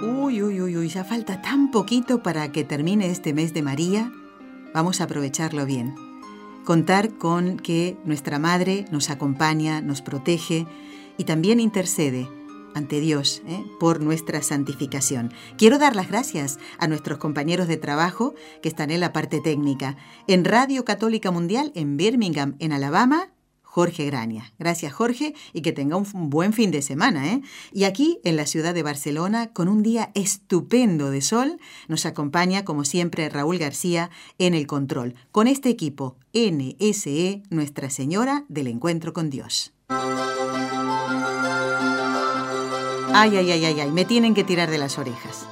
Uy, uy, uy, uy, ya falta tan poquito para que termine este mes de María. Vamos a aprovecharlo bien. Contar con que nuestra Madre nos acompaña, nos protege y también intercede ante Dios ¿eh? por nuestra santificación. Quiero dar las gracias a nuestros compañeros de trabajo que están en la parte técnica. En Radio Católica Mundial en Birmingham, en Alabama, Jorge Graña. Gracias Jorge y que tenga un buen fin de semana. ¿eh? Y aquí en la ciudad de Barcelona, con un día estupendo de sol, nos acompaña como siempre Raúl García en el control, con este equipo NSE Nuestra Señora del Encuentro con Dios. Ay, ay, ay, ay, ay, me tienen que tirar de las orejas.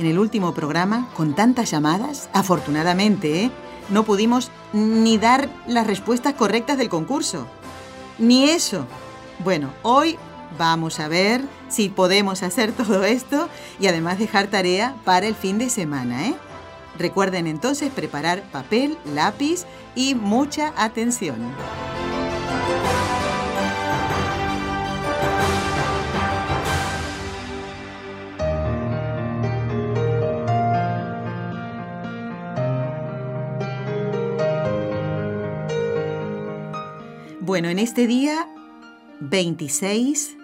En el último programa, con tantas llamadas, afortunadamente, ¿eh? No pudimos ni dar las respuestas correctas del concurso. Ni eso. Bueno, hoy vamos a ver si podemos hacer todo esto y además dejar tarea para el fin de semana, ¿eh? Recuerden entonces preparar papel, lápiz y mucha atención. Bueno, en este día 26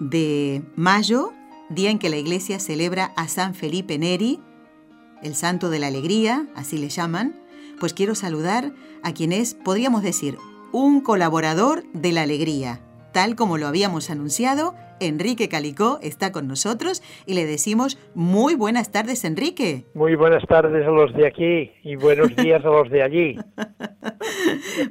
de mayo, día en que la iglesia celebra a San Felipe Neri, el santo de la alegría, así le llaman, pues quiero saludar a quien es, podríamos decir, un colaborador de la alegría, tal como lo habíamos anunciado Enrique Calicó está con nosotros y le decimos muy buenas tardes, Enrique. Muy buenas tardes a los de aquí y buenos días a los de allí.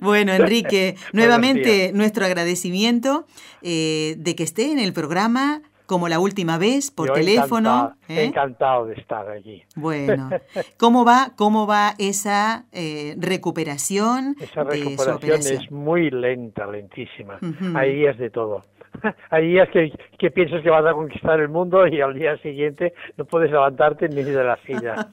bueno, Enrique, nuevamente nuestro agradecimiento eh, de que esté en el programa como la última vez por teléfono. Encantado, ¿eh? encantado, de estar allí. Bueno, ¿cómo va, cómo va esa eh, recuperación? Esa recuperación es muy lenta, lentísima. Ahí es de todo. Hay días que, que, piensas que vas a conquistar el mundo y al día siguiente no puedes levantarte ni de la silla.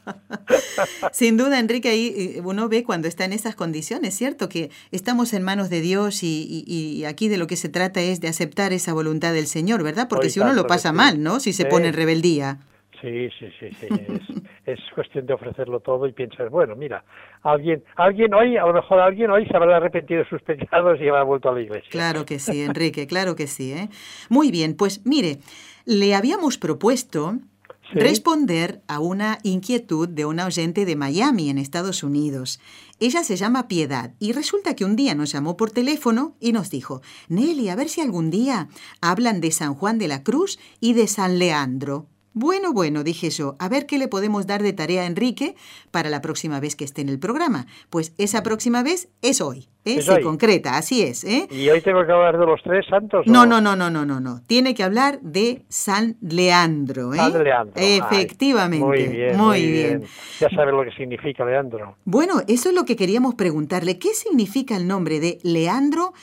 Sin duda, Enrique, ahí eh, uno ve cuando está en esas condiciones, ¿cierto? Que estamos en manos de Dios y, aquí de lo que se trata es de aceptar esa voluntad del Señor, ¿verdad? Porque si uno lo pasa mal, ¿no? Si se pone en rebeldía. Sí, sí, sí, sí. Es, cuestión de ofrecerlo todo y piensas, bueno, mira, alguien, alguien hoy, a lo mejor alguien hoy se habrá arrepentido de sus pecados y habrá vuelto a la iglesia. Claro que sí, Enrique, claro que sí. ¿eh? Muy bien, pues mire, le habíamos propuesto responder a una inquietud de una oyente de Miami, en Estados Unidos. Ella se llama Piedad y resulta que un día nos llamó por teléfono y nos dijo, Nelly, a ver si algún día hablan de San Juan de la Cruz y de San Leandro. Bueno, bueno, dije yo, a ver qué le podemos dar de tarea a Enrique para la próxima vez que esté en el programa. Pues esa próxima vez es hoy, ¿eh? Se concreta, así es, ¿eh? ¿Y hoy tengo que hablar de los tres santos? No, no, no, no, no, no, no. Tiene que hablar de San Leandro, ¿eh? San Leandro. Efectivamente. muy bien. Muy, bien. Ya sabe lo que significa Leandro. Bueno, eso es lo que queríamos preguntarle. ¿Qué significa el nombre de Leandro?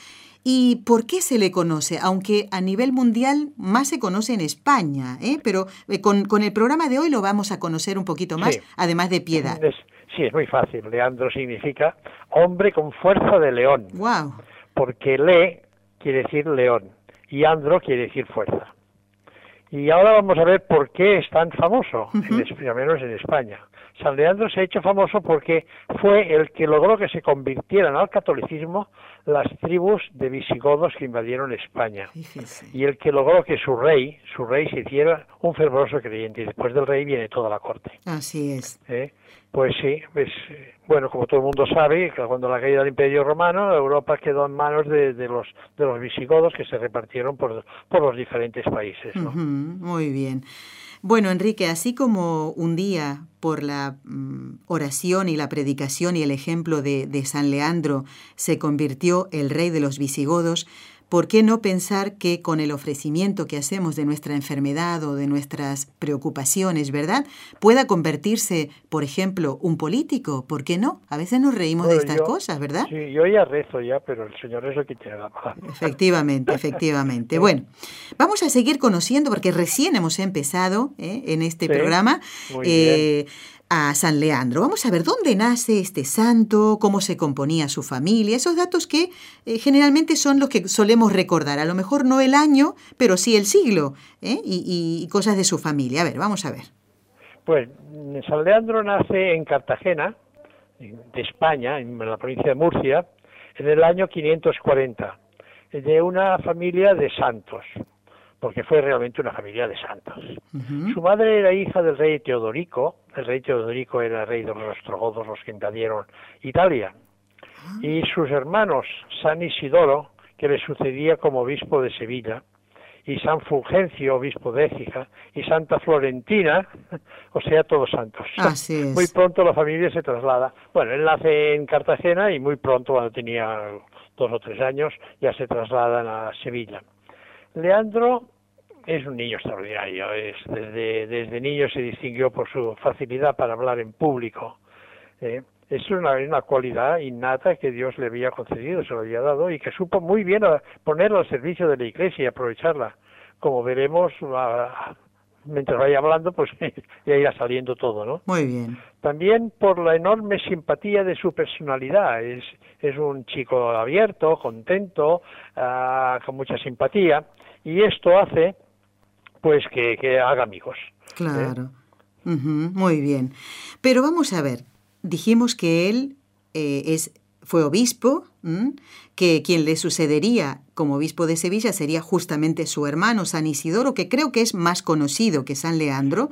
¿Y por qué se le conoce? Aunque a nivel mundial más se conoce en España, ¿eh? pero eh, con, con, el programa de hoy lo vamos a conocer un poquito más, además de piedad. sí, es muy fácil. Leandro significa hombre con fuerza de león. Wow. Porque le quiere decir león y andro quiere decir fuerza. Y ahora vamos a ver por qué es tan famoso, al menos en España. San Leandro se ha hecho famoso porque fue el que logró que se convirtieran al catolicismo las tribus de visigodos que invadieron España. Y el que logró que su rey, su rey se hiciera un fervoroso creyente. Y después del rey viene toda la corte. Así es. ¿Eh? Pues sí, pues, bueno, como todo el mundo sabe, cuando la caída del Imperio Romano, Europa quedó en manos de, los de los visigodos que se repartieron por, por los diferentes países. muy bien. Bueno, Enrique, así como un día por la mm, oración y la predicación y el ejemplo de, de San Leandro se convirtió el rey de los visigodos, ¿por qué no pensar que con el ofrecimiento que hacemos de nuestra enfermedad o de nuestras preocupaciones, ¿verdad? Pueda convertirse, por ejemplo, un político. ¿Por qué no? A veces nos reímos de estas cosas, ¿verdad? Sí, yo ya rezo ya, pero el Señor es el que tiene la palabra. Efectivamente, efectivamente. Bueno, vamos a seguir conociendo, porque recién hemos empezado ¿eh? en este programa. Eh, a San Leandro. Vamos a ver dónde nace este santo, cómo se componía su familia, esos datos que eh, generalmente son los que solemos recordar, a lo mejor no el año, pero sí el siglo ¿eh? y, cosas de su familia. A ver, vamos a ver. Pues San Leandro nace en Cartagena, de España, en la provincia de Murcia, en el año 540, de una familia de santos porque fue realmente una familia de santos. Su madre era hija del rey Teodorico, el rey Teodorico era el rey de los ostrogodos, los que invadieron Italia, ah. y sus hermanos San Isidoro, que le sucedía como obispo de Sevilla, y San Fulgencio, obispo de Écija, y Santa Florentina, o sea, todos santos. Muy pronto la familia se traslada. Bueno, él nace en Cartagena y muy pronto, cuando tenía dos o tres años, ya se trasladan a Sevilla. Leandro es un niño extraordinario. Es, desde, desde niño se distinguió por su facilidad para hablar en público. Eh, es una, una, cualidad innata que Dios le había concedido, se lo había dado y que supo muy bien ponerla al servicio de la Iglesia y aprovecharla. Como veremos, mientras vaya hablando, pues ya irá saliendo todo, ¿no? Muy bien. También por la enorme simpatía de su personalidad. Es, es un chico abierto, contento, ah, con mucha simpatía. Y esto hace pues que, haga amigos. ¿eh? Claro. muy bien. Pero vamos a ver, dijimos que él eh, es, fue obispo, que quien le sucedería como obispo de Sevilla sería justamente su hermano San Isidoro, que creo que es más conocido que San Leandro.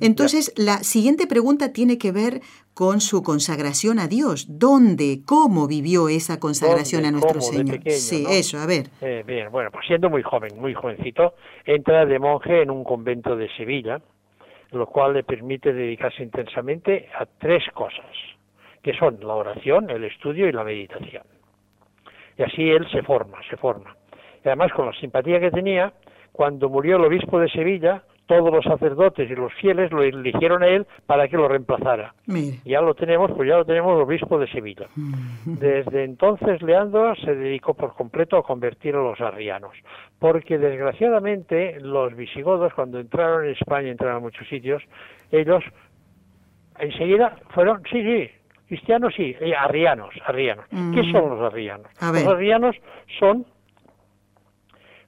Entonces, la siguiente pregunta tiene que ver con su consagración a Dios. ¿Dónde, cómo vivió esa consagración a nuestro Señor? sí, eso, a ver. Eh, bien, bueno, pues siendo muy joven, muy jovencito, entra de monje en un convento de Sevilla, lo cual le permite dedicarse intensamente a tres cosas, que son la oración, el estudio y la meditación. Y así él se forma, se forma. Y además, con la simpatía que tenía, cuando murió el obispo de Sevilla, todos los sacerdotes y los fieles lo eligieron a él para que lo reemplazara. Ya lo tenemos, pues ya lo tenemos obispo de Sevilla. Desde entonces Leandro se dedicó por completo a convertir a los arrianos, porque desgraciadamente los visigodos cuando entraron en España, entraron a muchos sitios, ellos enseguida fueron, sí, sí, cristianos sí, eh, arrianos, arrianos. ¿Qué son los arrianos? Los arrianos son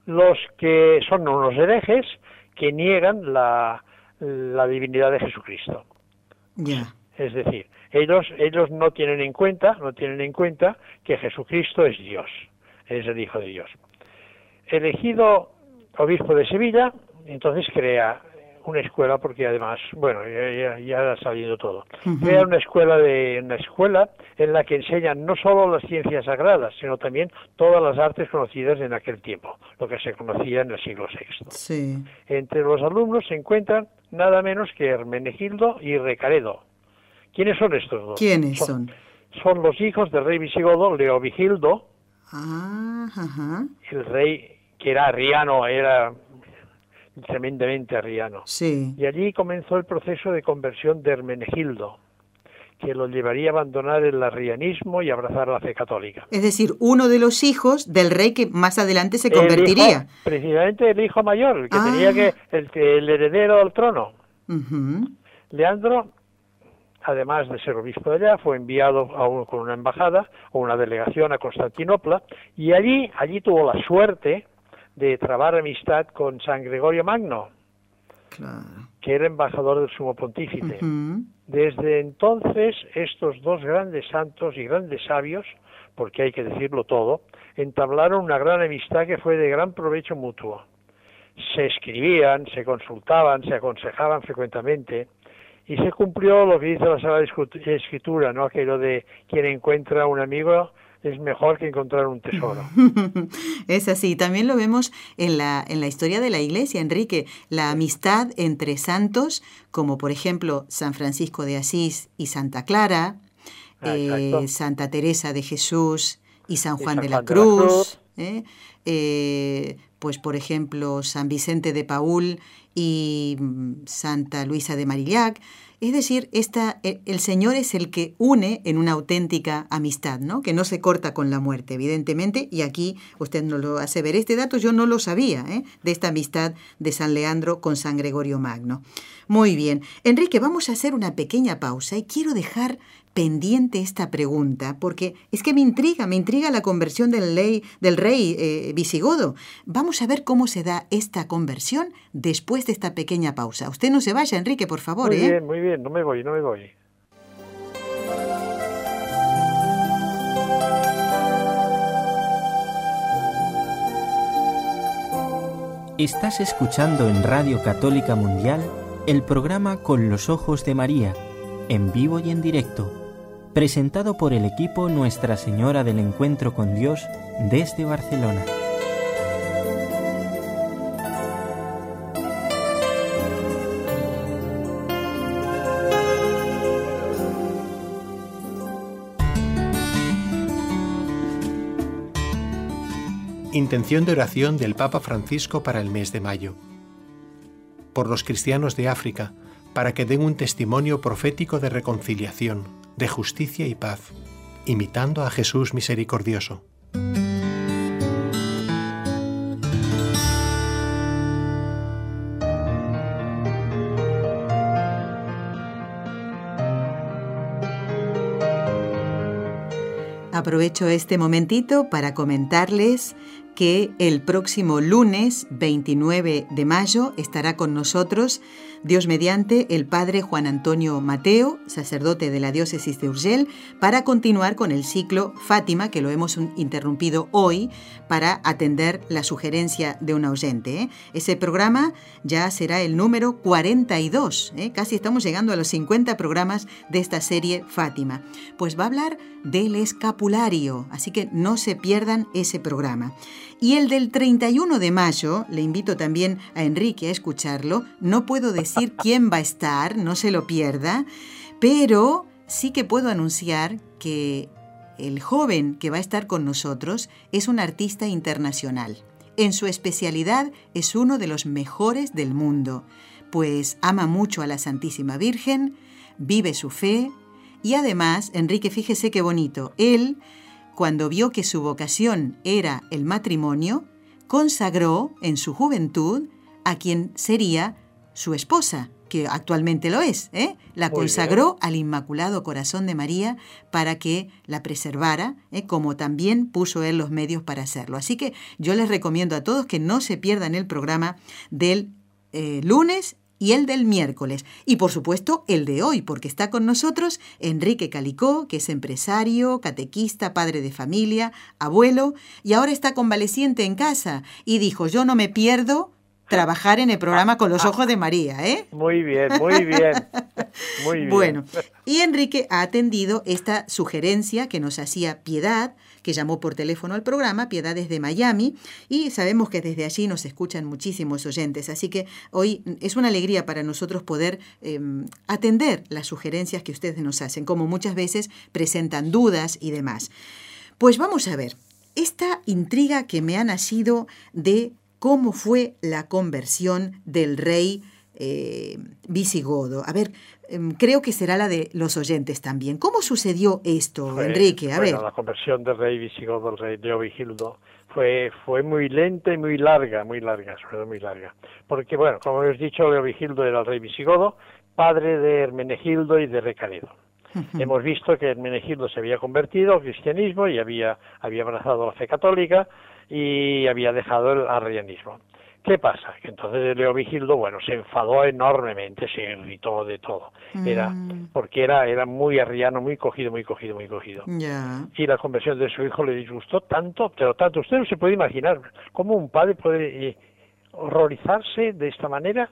los que son unos herejes que niegan la, divinidad de Jesucristo. Es decir, ellos, ellos no tienen en cuenta, no tienen en cuenta que Jesucristo es Dios, es el Hijo de Dios. Elegido obispo de Sevilla, entonces crea una escuela porque además, bueno, ya, ha salido todo. Crea una escuela de una escuela en la que enseñan no solo las ciencias sagradas, sino también todas las artes conocidas en aquel tiempo, lo que se conocía en el siglo VI. Entre los alumnos se encuentran nada menos que Hermenegildo y Recaredo. ¿Quiénes son estos dos? ¿Quiénes son? Son, los hijos del rey visigodo Leovigildo. Ah, el rey que era arriano, era tremendamente arriano. Sí. Y allí comenzó el proceso de conversión de Hermenegildo, que lo llevaría a abandonar el arrianismo y abrazar la fe católica. Es decir, uno de los hijos del rey que más adelante se convertiría. precisamente el hijo mayor, el que tenía que, el, el heredero al trono. Leandro, además de ser obispo de allá, fue enviado a con una embajada o una delegación a Constantinopla y allí, allí tuvo la suerte de trabar amistad con San Gregorio Magno, que era embajador del sumo pontífice. Desde entonces, estos dos grandes santos y grandes sabios, porque hay que decirlo todo, entablaron una gran amistad que fue de gran provecho mutuo. Se escribían, se consultaban, se aconsejaban frecuentemente, y se cumplió lo que dice la Sagrada Escritura, ¿no? Aquello de quien encuentra un amigo es mejor que encontrar un tesoro. es así, también lo vemos en la, en la historia de la Iglesia, Enrique, la amistad entre santos, como por ejemplo San Francisco de Asís y Santa Clara, ah, eh, Santa Teresa de Jesús y San Juan, de, la Cruz. ¿eh? eh, pues por ejemplo, San Vicente de Paul y mm, Santa Luisa de Marillac. Es decir, esta, e, el Señor es el que une en una auténtica amistad, ¿no? que no se corta con la muerte, evidentemente, y aquí usted nos lo hace ver. Este dato yo no lo sabía, ¿eh? de esta amistad de San Leandro con San Gregorio Magno. Muy bien, Enrique, vamos a hacer una pequeña pausa y quiero dejar pendiente esta pregunta, porque es que me intriga, me intriga la conversión del, ley, del rey eh, visigodo. Vamos a ver cómo se da esta conversión después de esta pequeña pausa. Usted no se vaya, Enrique, por favor. Muy ¿eh? bien, muy bien, no me voy, no me voy. Estás escuchando en Radio Católica Mundial el programa Con los Ojos de María, en vivo y en directo presentado por el equipo Nuestra Señora del Encuentro con Dios desde Barcelona. Intención de oración del Papa Francisco para el mes de mayo. Por los cristianos de África, para que den un testimonio profético de reconciliación, de justicia y paz, imitando a Jesús misericordioso. Aprovecho este momentito para comentarles que el próximo lunes 29 de mayo estará con nosotros, Dios mediante, el Padre Juan Antonio Mateo, sacerdote de la diócesis de Urgel, para continuar con el ciclo Fátima, que lo hemos interrumpido hoy para atender la sugerencia de un oyente. ¿eh? Ese programa ya será el número 42, ¿eh? casi estamos llegando a los 50 programas de esta serie Fátima. Pues va a hablar del escapulario, así que no se pierdan ese programa. Y el del 31 de mayo, le invito también a Enrique a escucharlo, no puedo decir quién va a estar, no se lo pierda, pero sí que puedo anunciar que el joven que va a estar con nosotros es un artista internacional. En su especialidad es uno de los mejores del mundo, pues ama mucho a la Santísima Virgen, vive su fe y además, Enrique, fíjese qué bonito, él cuando vio que su vocación era el matrimonio, consagró en su juventud a quien sería su esposa, que actualmente lo es, ¿eh? la consagró al Inmaculado Corazón de María para que la preservara, ¿eh? como también puso él los medios para hacerlo. Así que yo les recomiendo a todos que no se pierdan el programa del eh, lunes y el del miércoles. Y por supuesto el de hoy, porque está con nosotros Enrique Calicó, que es empresario, catequista, padre de familia, abuelo, y ahora está convaleciente en casa. Y dijo, yo no me pierdo trabajar en el programa con los ojos de María, ¿eh? Muy bien, muy bien. Muy bien. Bueno, y Enrique ha atendido esta sugerencia que nos hacía Piedad, que llamó por teléfono al programa, Piedad desde Miami, y sabemos que desde allí nos escuchan muchísimos oyentes, así que hoy es una alegría para nosotros poder em, atender las sugerencias que ustedes nos hacen, como muchas veces presentan dudas y demás. Pues vamos a ver, esta intriga que me ha nacido de cómo fue la conversión del rey eh, visigodo. A ver, creo que será la de los oyentes también. ¿Cómo sucedió esto, Enrique? A ver. La conversión del rey visigodo, el rey Leovigildo, fue, fue muy lenta y muy larga, muy larga, sobre muy larga. Porque, bueno, como hemos dicho, Leovigildo era el rey visigodo, padre de Hermenegildo y de Recaredo. Hemos visto que Hermenegildo se había convertido al cristianismo y había, había abrazado la fe católica y había dejado el arrianismo. ¿Qué pasa? Que entonces Leovigildo, bueno, se enfadó enormemente, se irritó de todo. Era, mm. porque era, era muy arriano, muy cogido, muy cogido, muy cogido. Y la conversión de su hijo le disgustó tanto, pero tanto. Usted no se puede imaginar cómo un padre puede eh, horrorizarse de esta manera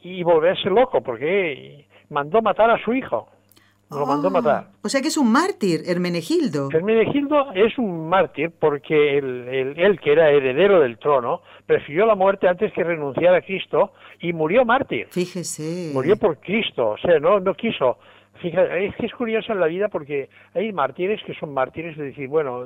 y volverse loco, porque mandó matar a su hijo lo mandó ah, matar. O sea que es un mártir, Hermenegildo. Hermenegildo es un mártir porque él, que era heredero del trono, prefirió la muerte antes que renunciar a Cristo y murió mártir. Fíjese. Murió por Cristo, o sea, no, no quiso Fíjate, es que es curioso en la vida porque hay mártires que son mártires de decir, bueno,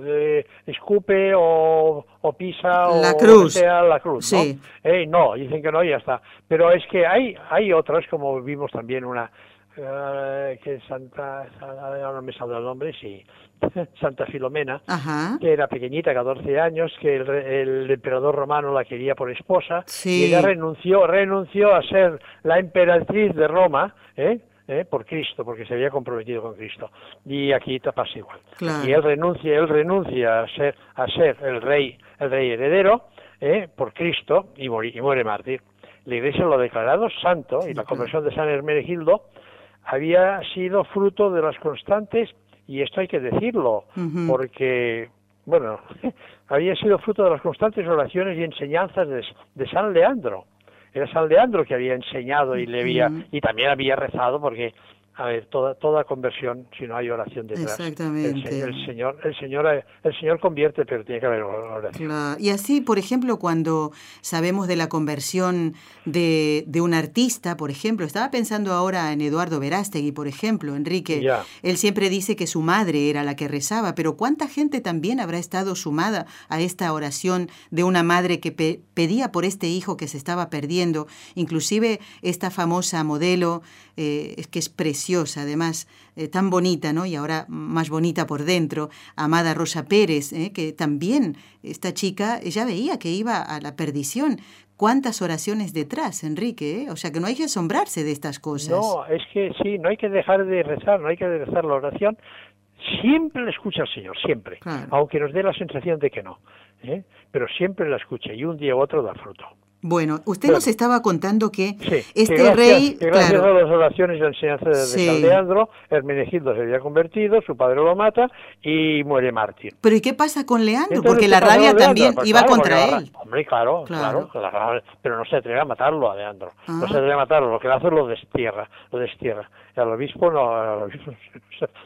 escupe o, pisa la o cruz. sea la cruz, ¿no? Eh, no, dicen que no y ya está. Pero es que hay, hay otras, como vimos también una, eh, que Santa, no me sale el nombre, sí, Santa Filomena, que era pequeñita, 14 años, que el, emperador romano la quería por esposa, y ella renunció, renunció a ser la emperatriz de Roma, ¿eh? ¿Eh? por Cristo, porque se había comprometido con Cristo. Y aquí te pasa igual. Y él renuncia, él renuncia a ser, a ser el rey, el rey heredero, ¿eh? por Cristo, y, y muere mártir. La Iglesia lo ha declarado santo, y la conversión de San Hermenegildo había sido fruto de las constantes, y esto hay que decirlo, porque, bueno, había sido fruto de las constantes oraciones y enseñanzas de, San Leandro. Era San Leandro que había enseñado y le había, y también había rezado porque a ver, toda, toda conversión, si no hay oración detrás. Exactamente. El, Señor, el, Señor, el Señor convierte, pero tiene que haber oración. Y así, por ejemplo, cuando sabemos de la conversión de, de, un artista, por ejemplo, estaba pensando ahora en Eduardo Verástegui, por ejemplo, Enrique. Él siempre dice que su madre era la que rezaba, pero ¿cuánta gente también habrá estado sumada a esta oración de una madre que pedía por este hijo que se estaba perdiendo? Inclusive esta famosa modelo, eh, que es preciosa además eh, tan bonita, ¿no? Y ahora más bonita por dentro, Amada Rosa Pérez, ¿eh? que también esta chica ella veía que iba a la perdición. ¿Cuántas oraciones detrás, Enrique? Eh? O sea que no hay que asombrarse de estas cosas. No, es que sí, no hay que dejar de rezar, no hay que rezar la oración. Siempre la escucha el Señor, siempre. Aunque nos dé la sensación de que no. Pero siempre la escucha y un día u otro da fruto. Bueno, usted nos estaba contando que este rey... gracias a las oraciones y la enseñanza de, San Leandro, Hermenegildo se había convertido, su padre lo mata y muere mártir. Pero ¿y qué pasa con Leandro? Porque la rabia también pues iba contra él. hombre, claro, claro, pero no se atreve a matarlo a Leandro. No se ah. atreve a matarlo, lo que hace lo destierra, lo destierra. Y al obispo no, al obispo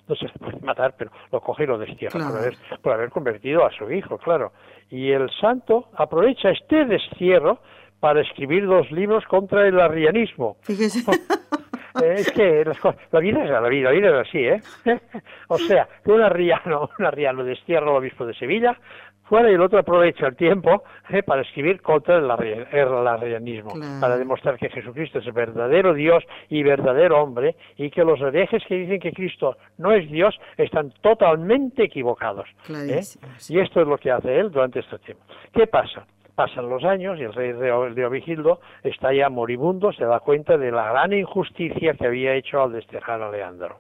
no se le puede matar, pero lo coge y lo destierra por, haber, por haber convertido a su hijo, claro. Y el santo aprovecha este destierro para escribir dos libros contra el arrianismo. Fíjese. Es que la vida es la vida, la vida es así, ¿eh? O sea, un arriano, un arriano destierra al obispo de Sevilla, fuera y el otro aprovecha el tiempo ¿eh? para escribir contra el, arrianismo, para demostrar que Jesucristo es el verdadero Dios y verdadero hombre y que los herejes que dicen que Cristo no es Dios están totalmente equivocados. ¿eh? Y esto es lo que hace él durante este tiempo. ¿Qué pasa? Pasan los años y el rey de Ovigildo está ya moribundo, se da cuenta de la gran injusticia que había hecho al desterrar a Leandro.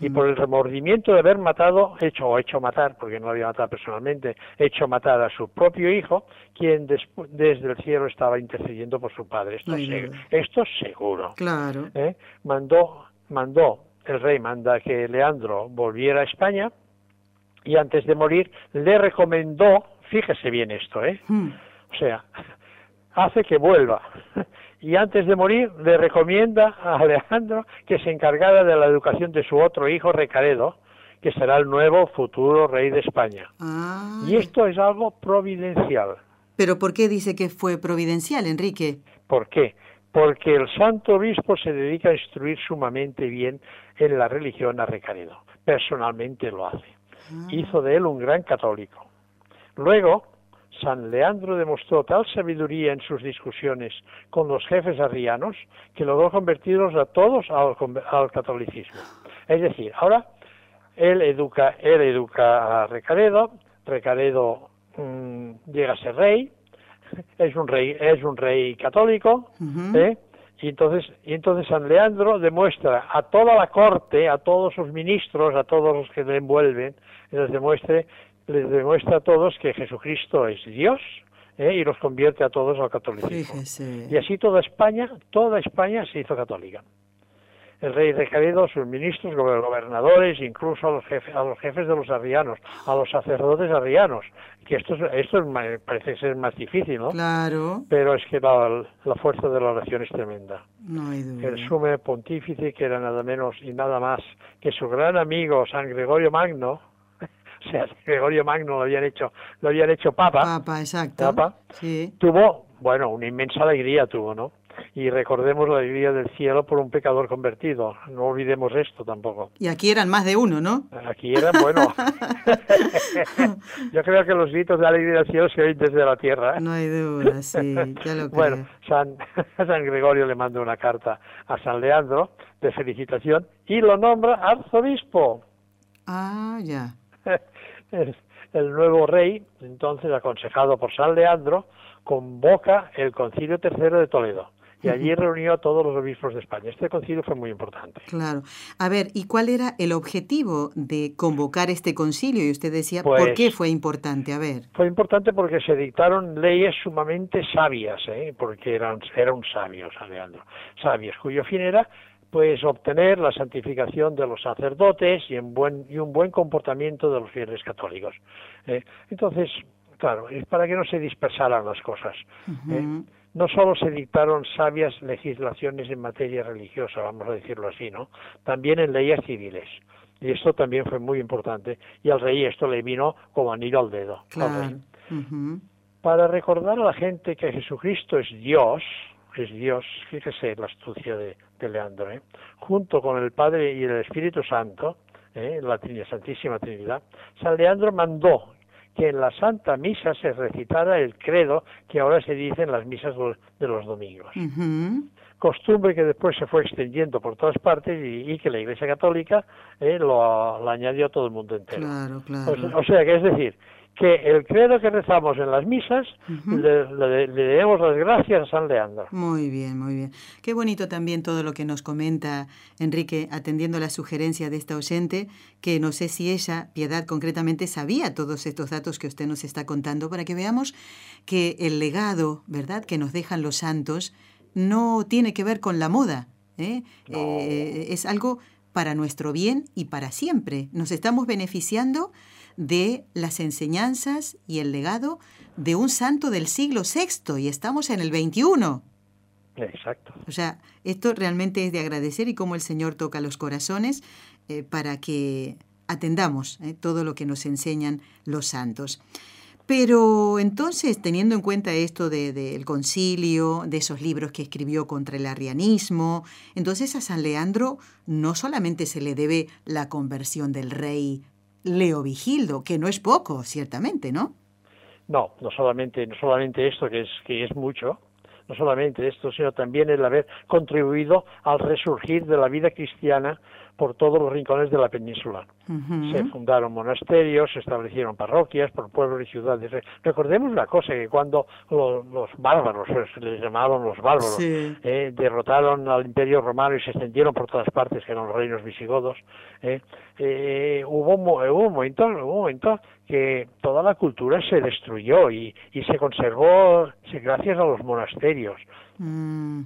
Y por el remordimiento de haber matado, hecho o hecho matar, porque no lo había matado personalmente, hecho matar a su propio hijo, quien desde el cielo estaba intercediendo por su padre. Esto, es, esto seguro. Claro. ¿Eh? Mandó, mandó, el rey manda que Leandro volviera a España y antes de morir le recomendó, fíjese bien esto, ¿eh? O sea, hace que vuelva. Y antes de morir le recomienda a Alejandro que se encargara de la educación de su otro hijo, Recaredo, que será el nuevo futuro rey de España. Ah. Y esto es algo providencial. ¿Pero por qué dice que fue providencial, Enrique? ¿Por qué? Porque el santo obispo se dedica a instruir sumamente bien en la religión a Recaredo. Personalmente lo hace. Ah. Hizo de él un gran católico. Luego, San Leandro demostró tal sabiduría en sus discusiones con los jefes arrianos que logró convertirlos a todos al, catolicismo. Es decir, ahora él educa, él educa a Recaredo, Recaredo mm, llega a ser rey, es un rey, es un rey católico, ¿eh? y entonces, y entonces San Leandro demuestra a toda la corte, a todos sus ministros, a todos los que le envuelven, les demuestre les demuestra a todos que Jesucristo es Dios ¿eh? y los convierte a todos al catolicismo. Y así toda España, toda España se hizo católica. El rey Recaredo, sus ministros, gobernadores, incluso a los, jefes, a los jefes de los arrianos, a los sacerdotes arrianos, que esto, esto parece ser más difícil, ¿no? Claro. Pero es que la, la fuerza de la oración es tremenda. No hay duda. El sume pontífice, que era nada menos y nada más que su gran amigo San Gregorio Magno, o sea, Gregorio Magno lo habían hecho, lo habían hecho papa. Papa, exacto. Papa, sí. Tuvo, bueno, una inmensa alegría tuvo, ¿no? y recordemos la alegría del cielo por un pecador convertido. No olvidemos esto tampoco. Y aquí eran más de uno, ¿no? Aquí eran, bueno. Yo creo que los gritos de alegría del cielo se oyen desde la tierra. ¿eh? No hay duda, sí, ya lo creo. Bueno, San, San Gregorio le manda una carta a San Leandro de felicitación y lo nombra arzobispo. Ah, ya. El nuevo rey, entonces aconsejado por San Leandro, convoca el Concilio Tercero de Toledo y allí reunió a todos los obispos de España. Este concilio fue muy importante. Claro. A ver, ¿y cuál era el objetivo de convocar este concilio? Y usted decía, ¿por qué pues fue importante? A ver. Fue importante porque se dictaron leyes sumamente sabias, ¿eh? porque eran, era un sabio, Leandro, sabios, cuyo fin era pues obtener la santificación de los sacerdotes y, en buen, y un buen comportamiento de los fieles católicos. ¿eh? Entonces, claro, es para que no se dispersaran las cosas. ¿eh? No solo se dictaron sabias legislaciones en materia religiosa, vamos a decirlo así, ¿no? También en leyes civiles. Y esto también fue muy importante. Y al rey esto le vino como anillo al dedo. Para recordar a la gente que Jesucristo es Dios, es Dios, fíjese la astucia de, Leandro, ¿eh? junto con el Padre y el Espíritu Santo, ¿eh? la Santísima Trinidad, San Leandro mandó que en la Santa Misa se recitara el credo que ahora se dice en las misas de los domingos. Costumbre que después se fue extendiendo por todas partes y, que la Iglesia Católica eh, lo, añadió a todo el mundo entero. Claro, claro. o sea que es decir, que el credo que rezamos en las misas le, debemos las gracias a San Leandro. Muy bien, muy bien. Qué bonito también todo lo que nos comenta Enrique, atendiendo la sugerencia de esta oyente, que no sé si ella, Piedad concretamente, sabía todos estos datos que usted nos está contando, para que veamos que el legado, ¿verdad?, que nos dejan los santos no tiene que ver con la moda. ¿eh? Eh, es algo para nuestro bien y para siempre. Nos estamos beneficiando de las enseñanzas y el legado de un santo del siglo VI y estamos en el XXI. Exacto. O sea, esto realmente es de agradecer y cómo el Señor toca los corazones eh, para que atendamos eh, todo lo que nos enseñan los santos. Pero entonces, teniendo en cuenta esto del concilio, de esos libros que escribió contra el arrianismo, entonces a San Leandro no solamente se le debe la conversión del rey Leo Vigildo, que no es poco, ciertamente, ¿no? No, no solamente, no solamente esto, que es, que es mucho, no solamente esto, sino también el haber contribuido al resurgir de la vida cristiana por todos los rincones de la península. Se fundaron monasterios, se establecieron parroquias por pueblos y ciudades. Recordemos una cosa, que cuando los, bárbaros, se les llamaban los bárbaros, eh, derrotaron al imperio romano y se extendieron por todas partes, que eran los reinos visigodos, eh, eh, hubo, hubo, un momento, hubo un momento que toda la cultura se destruyó y, y se conservó gracias a los monasterios. Mm.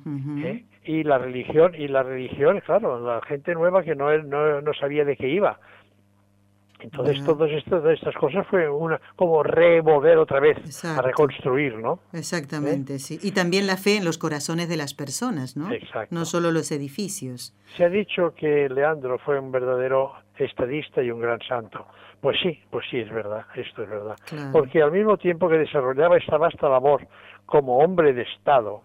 Y la religión y la religión claro la gente nueva que no no, no sabía de qué iba. Entonces todas estas, estas cosas fue una como remover otra vez a reconstruir no exactamente ¿Eh? sí. Y también la fe en los corazones de las personas no Exacto. no solo los edificios. Se ha dicho que Leandro fue un verdadero estadista y un gran santo. Pues sí pues sí es verdad esto es verdad. Porque al mismo tiempo que desarrollaba esta vasta labor como hombre de estado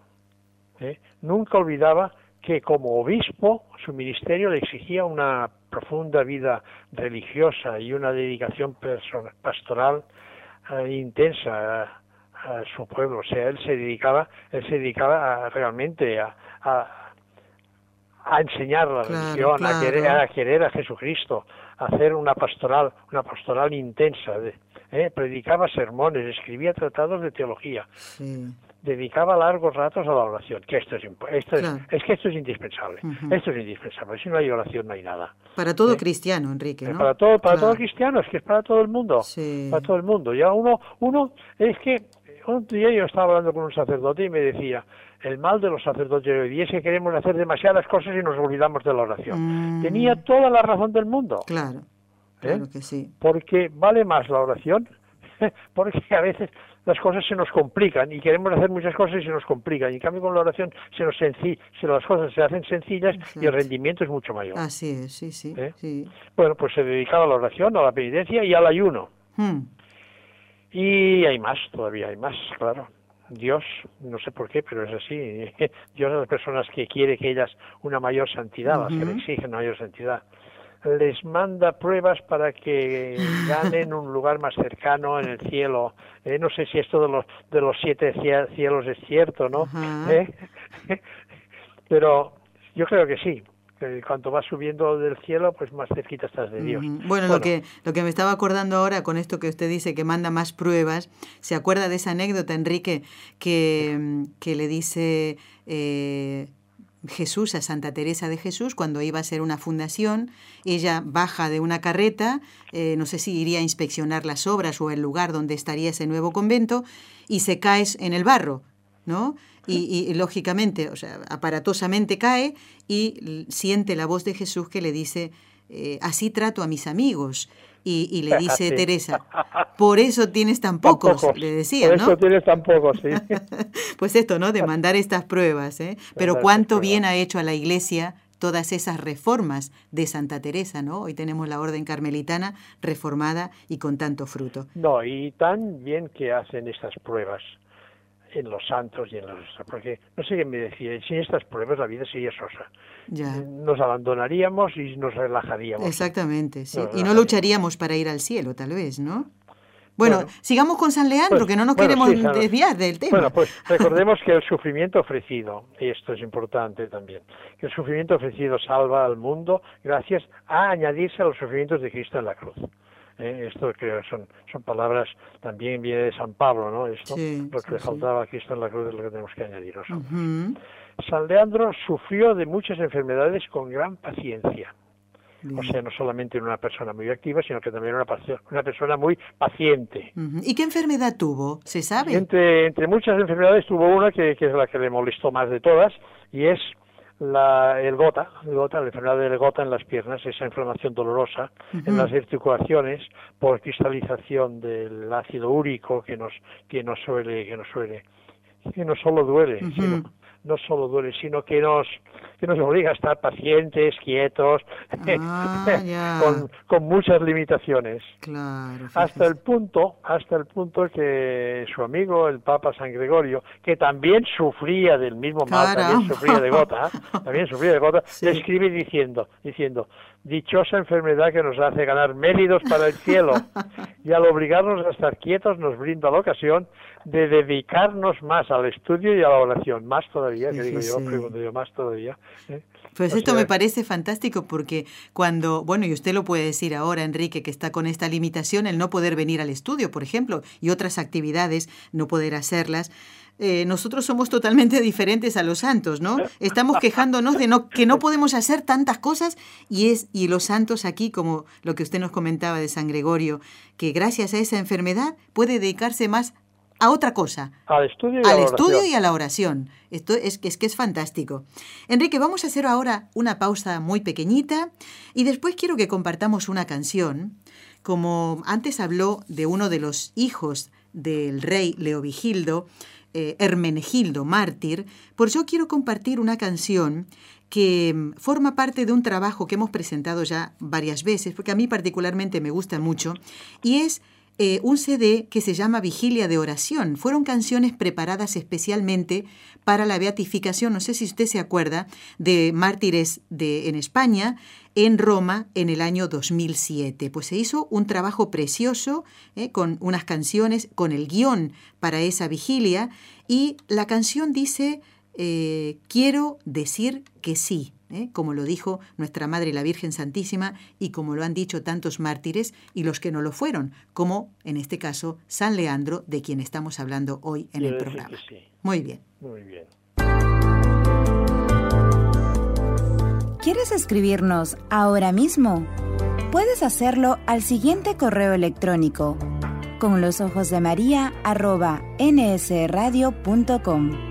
¿eh? nunca olvidaba que como obispo su ministerio le exigía una profunda vida religiosa y una dedicación pastoral eh, intensa a, su pueblo. O sea, él se dedicaba, él se dedicaba realmente a, a, enseñar la religión, a, querer, a querer a Jesucristo, a hacer una pastoral, una pastoral intensa. ¿Eh? Predicaba sermones, escribía tratados de teología. Sí dedicaba largos ratos a la oración, que esto es, esto es, que esto es indispensable, esto es indispensable, si no hay oración no hay nada. Para todo ¿Eh? cristiano, Enrique, ¿no? Para todo, para todo cristiano, es que es para todo el mundo, para todo el mundo. Ya uno, uno, es que un día yo estaba hablando con un sacerdote y me decía, el mal de los sacerdotes hoy día es que queremos hacer demasiadas cosas y nos olvidamos de la oración. Mm. Tenía toda la razón del mundo. Claro, ¿Eh? claro que sí. Porque vale más la oración, porque a veces las cosas se nos complican y queremos hacer muchas cosas y se nos complican. Y en cambio con la oración se nos senci se las cosas se hacen sencillas y el rendimiento es mucho mayor. Así es, sí, sí, ¿Eh? sí. Bueno, pues se dedicaba a la oración, a la penitencia y al ayuno. Hmm. Y hay más, todavía hay más, claro. Dios, no sé por qué, pero es así. Dios a las personas que quiere que ellas una mayor santidad, las que le exigen una mayor santidad, les manda pruebas para que ganen un lugar más cercano en el cielo. Eh, no sé si esto de los de los siete cielos es cierto, ¿no? ¿Eh? Pero yo creo que sí cuanto vas subiendo del cielo, pues más cerquita estás de Dios. Bueno, lo que lo que me estaba acordando ahora con esto que usted dice que manda más pruebas, ¿se acuerda de esa anécdota, Enrique, que, que le dice eh, Jesús a Santa Teresa de Jesús cuando iba a hacer una fundación? Ella baja de una carreta, eh, no sé si iría a inspeccionar las obras o el lugar donde estaría ese nuevo convento, y se cae en el barro, ¿no? y, lógicamente, o sea, aparatosamente cae y siente la voz de Jesús que le dice, eh, así trato a mis amigos. Y, le dice Teresa, por eso tienes tan pocos, le decía, ¿no? Por eso tienes tan pocos, sí. pues esto, ¿no? De mandar estas pruebas, ¿eh? Pero cuánto bien ha hecho a la Iglesia todas esas reformas de Santa Teresa, ¿no? Hoy tenemos la orden carmelitana reformada y con tanto fruto. No, y tan bien que hacen estas pruebas en los santos y en los porque no sé qué me decía sin estas pruebas la vida sería sosa ya. nos abandonaríamos y nos relajaríamos exactamente sí y no lucharíamos para ir al cielo tal vez no bueno, sigamos con San Leandro, pues, que no nos queremos desviar del tema. Bueno, pues recordemos que el sufrimiento ofrecido, y esto es importante también, que el sufrimiento ofrecido salva al mundo gracias a añadirse a los sufrimientos de Cristo en la cruz. ¿Eh? esto que son, son palabras también viene de San Pablo, ¿no? Esto, lo que le faltaba a Cristo en la cruz es lo que tenemos que añadir San Leandro sufrió de muchas enfermedades con gran paciencia. O sea, no solamente una persona muy activa, sino que también una, una persona muy paciente. ¿Y qué enfermedad tuvo? ¿Se sabe? Entre, entre muchas enfermedades tuvo una que, que es la que le molestó más de todas, y es la, el gota, el gota, la enfermedad del gota en las piernas, esa inflamación dolorosa en las articulaciones por cristalización del ácido úrico que nos que nos suele que nos suele que no solo duele, sino no solo duele, sino que nos, que nos obliga a estar pacientes, quietos, ah, con, con, muchas limitaciones. hasta el punto, hasta el punto que su amigo, el Papa San Gregorio, que también sufría del mismo mal, también sufría de gota, también sufría de gota, le escribe diciendo, diciendo, dichosa enfermedad que nos hace ganar méritos para el cielo y al obligarnos a estar quietos nos brinda la ocasión de dedicarnos más al estudio y a la oración, más todavía, que digo yo, pregunto yo, más todavía. ¿eh? Pues esto me parece fantástico porque cuando, bueno, y usted lo puede decir ahora, Enrique, que está con esta limitación, el no poder venir al estudio, por ejemplo, y otras actividades, no poder hacerlas, eh, nosotros somos totalmente diferentes a los santos, ¿no? Estamos quejándonos de no, que no podemos hacer tantas cosas y, es, y los santos aquí, como lo que usted nos comentaba de San Gregorio, que gracias a esa enfermedad puede dedicarse más a otra cosa. Al estudio y, al a, la estudio y a la oración. Esto es, es que es fantástico. Enrique, vamos a hacer ahora una pausa muy pequeñita y después quiero que compartamos una canción. Como antes habló de uno de los hijos del rey Leovigildo, eh, Hermenegildo, mártir, por eso quiero compartir una canción que mm, forma parte de un trabajo que hemos presentado ya varias veces, porque a mí particularmente me gusta mucho, y es eh, un CD que se llama Vigilia de Oración. Fueron canciones preparadas especialmente para la beatificación, no sé si usted se acuerda, de mártires de, en España, en Roma, en el año 2007. Pues se hizo un trabajo precioso eh, con unas canciones, con el guion para esa vigilia, y la canción dice, eh, quiero decir que sí. ¿Eh? como lo dijo nuestra Madre la Virgen Santísima y como lo han dicho tantos mártires y los que no lo fueron, como en este caso San Leandro, de quien estamos hablando hoy en el programa. Muy bien. Muy bien. ¿Quieres escribirnos ahora mismo? Puedes hacerlo al siguiente correo electrónico con los ojos de María arroba nsradio.com.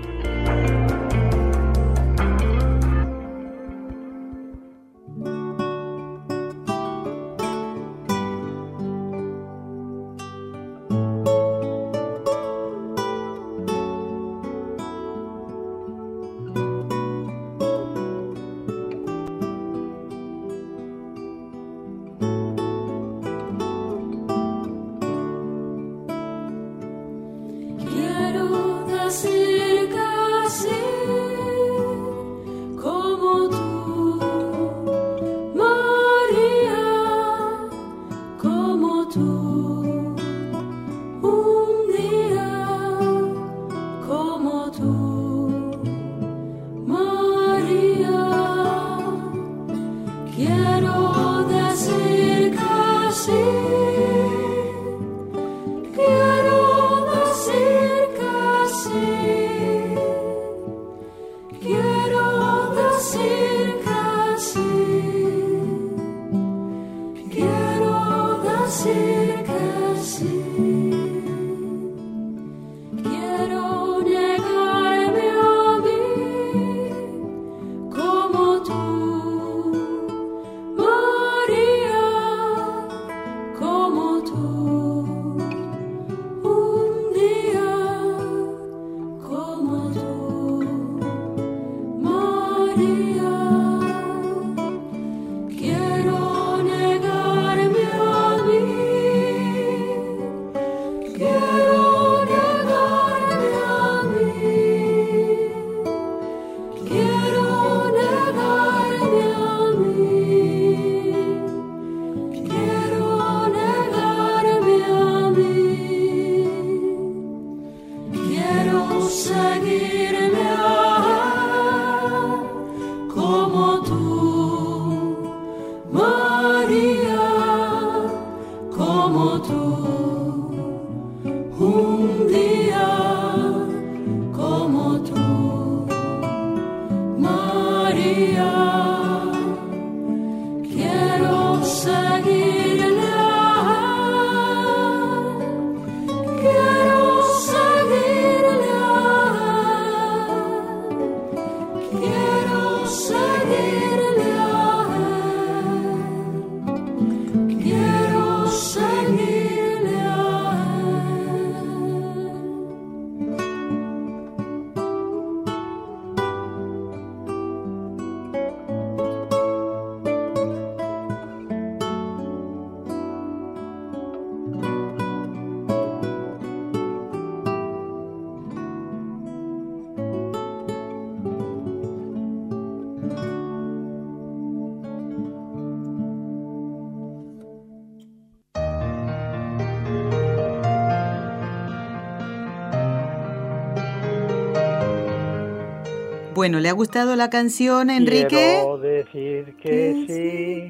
Bueno, ¿le ha gustado la canción, Enrique? Quiero decir que sí.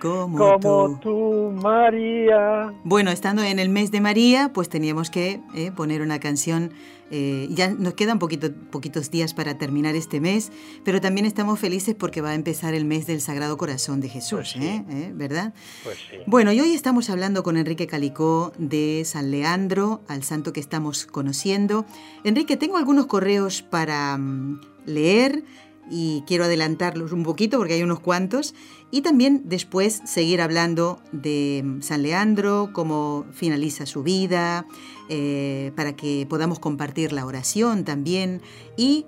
Como, tú. María. Bueno, estando en el mes de María, pues teníamos que eh, poner una canción eh, ya nos quedan poquito, poquitos días para terminar este mes, pero también estamos felices porque va a empezar el mes del Sagrado Corazón de Jesús, pues ¿eh? ¿Eh? ¿verdad? Pues sí. Bueno, y hoy estamos hablando con Enrique Calicó de San Leandro, al santo que estamos conociendo. Enrique, tengo algunos correos para mm, leer y quiero adelantarlos un poquito porque hay unos cuantos y también después seguir hablando de mm, San Leandro, cómo finaliza su vida, eh, para que podamos compartir la oración también. Y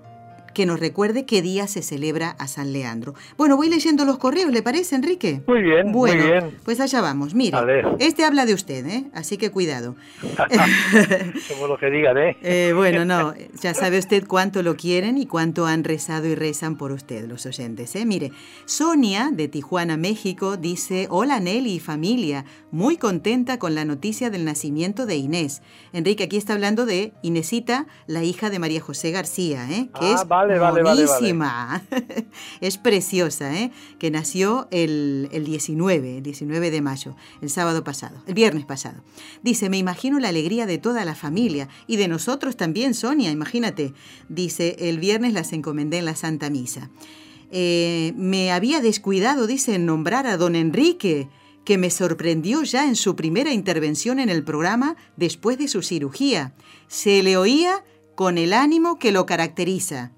que nos recuerde qué día se celebra a San Leandro. Bueno, voy leyendo los correos, ¿le parece, Enrique? Muy bien, bueno, muy bien. Pues allá vamos. Mire, este habla de usted, ¿eh? Así que cuidado. Como lo que digan, ¿eh? ¿eh? Bueno, no, ya sabe usted cuánto lo quieren y cuánto han rezado y rezan por usted, los oyentes, ¿eh? Mire, Sonia, de Tijuana, México, dice, hola Nelly y familia, muy contenta con la noticia del nacimiento de Inés. Enrique, aquí está hablando de Inesita, la hija de María José García, ¿eh? Que ah, es vale, buenísima. es preciosa, ¿eh? Que nació el, el 19, el 19 de mayo, el sábado pasado, el viernes pasado. Dice, me imagino la alegría de toda la familia y de nosotros también, Sonia, imagínate. Dice, el viernes las encomendé en la Santa Misa. Eh, me había descuidado, dice, en nombrar a don Enrique que me sorprendió ya en su primera intervención en el programa después de su cirugía. Se le oía con el ánimo que lo caracteriza.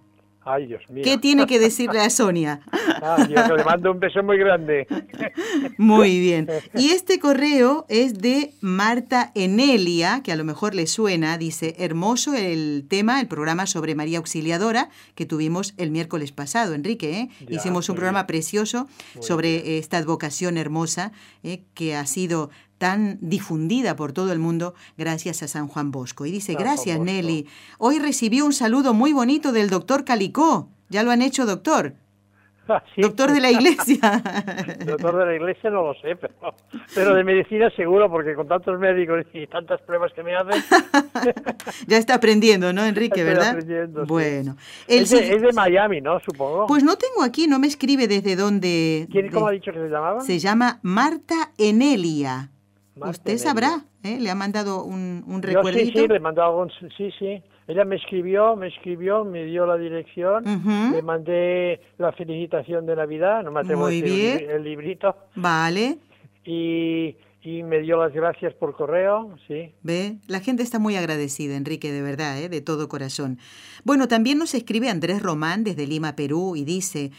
Ay, Dios mío. ¿Qué tiene que decirle a Sonia? Ah, yo le mando un beso muy grande. Muy bien. Y este correo es de Marta Enelia, que a lo mejor le suena. Dice, hermoso el tema, el programa sobre María Auxiliadora que tuvimos el miércoles pasado, Enrique. ¿eh? Hicimos un programa precioso sobre esta advocación hermosa ¿eh? que ha sido tan difundida por todo el mundo gracias a San Juan Bosco. Y dice, gracias Nelly, hoy recibió un saludo muy bonito del doctor Calicó. ¿Ya lo han hecho, doctor? Ah, doctor de la iglesia. doctor de la iglesia no lo sé, pero, de medicina seguro, porque con tantos médicos y tantas pruebas que me hacen. ya está aprendiendo, ¿no, Enrique, verdad? Bueno. Es de, Miami, ¿no? Supongo. Pues no tengo aquí, no me escribe desde dónde. ¿Quién, ¿Cómo ha dicho que se llamaba? Se llama Marta Enelia. Usted sabrá, ¿eh? Le ha mandado un, un recuerdito. sí, sí, le he mandado sí, sí. Ella me escribió, me escribió, me dio la dirección, le mandé la felicitación de Navidad, no me atrevo Muy bien. El, el, librito. Vale. Y, y me dio las gracias por correo, sí. Ve, la gente está muy agradecida, Enrique, de verdad, ¿eh? de todo corazón. Bueno, también nos escribe Andrés Román desde Lima, Perú, y dice...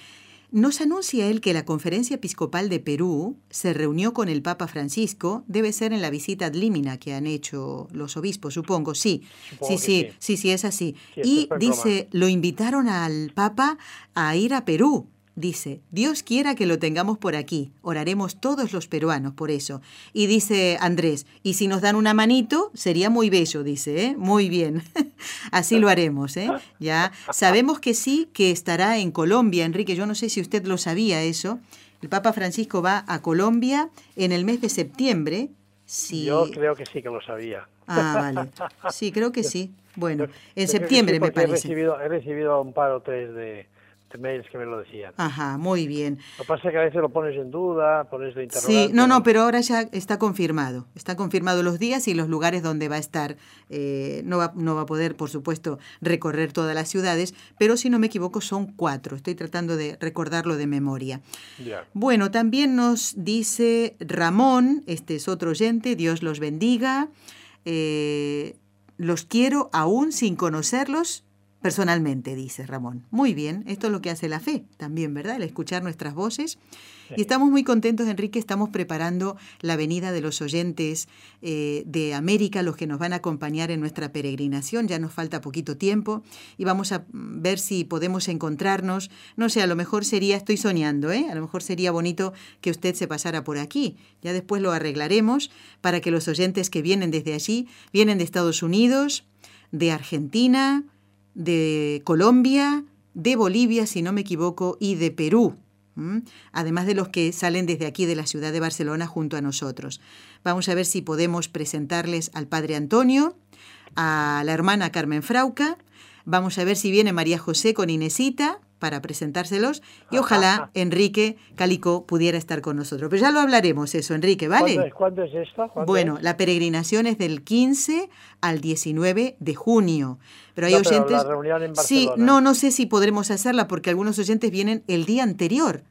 Nos anuncia él que la Conferencia Episcopal de Perú se reunió con el Papa Francisco, debe ser en la visita ad limina que han hecho los obispos, supongo, sí, sí, sí, sí, sí, es así. y dice, lo invitaron al Papa a ir a Perú Dice, Dios quiera que lo tengamos por aquí. Oraremos todos los peruanos por eso. Y dice Andrés, y si nos dan una manito, sería muy bello, dice, ¿eh? Muy bien. Así lo haremos, ¿eh? Ya sabemos que sí, que estará en Colombia, Enrique. Yo no sé si usted lo sabía eso. El Papa Francisco va a Colombia en el mes de septiembre. Yo creo que sí que lo sabía. Ah, vale. Sí, creo que sí. Bueno, en septiembre me parece. He recibido, he recibido un par o tres de, mails que me lo decían. Ajá, muy bien. Lo que pasa es que a veces lo pones en duda, pones de interrogante. Sí, no, no, pero ahora ya está confirmado. Está confirmado los días y los lugares donde va a estar. Eh, no, va, no va a poder, por supuesto, recorrer todas las ciudades, pero si no me equivoco son cuatro. Estoy tratando de recordarlo de memoria. Bueno, también nos dice Ramón, este es otro oyente, Dios los bendiga. Eh, los quiero aún sin conocerlos, personalmente, dice Ramón. Muy bien, esto es lo que hace la fe también, ¿verdad? El escuchar nuestras voces. Y estamos muy contentos, Enrique, estamos preparando la venida de los oyentes eh, de América, los que nos van a acompañar en nuestra peregrinación. Ya nos falta poquito tiempo y vamos a ver si podemos encontrarnos. No sé, a lo mejor sería, estoy soñando, ¿eh? A lo mejor sería bonito que usted se pasara por aquí. Ya después lo arreglaremos para que los oyentes que vienen desde allí, vienen de Estados Unidos, de Argentina, de Colombia, de Bolivia, si no me equivoco, y de Perú, además de los que salen desde aquí de la ciudad de Barcelona junto a nosotros. Vamos a ver si podemos presentarles al Padre Antonio, a la hermana Carmen Frauca, vamos a ver si viene María José con Inesita, para presentárselos y ojalá Enrique Calico pudiera estar con nosotros. Pero ya lo hablaremos eso, Enrique, ¿vale? ¿Cuándo es, esto? bueno, la peregrinación es del 15 al 19 de junio. Pero hay oyentes... sí, no, no sé si podremos hacerla porque algunos oyentes vienen el día anterior.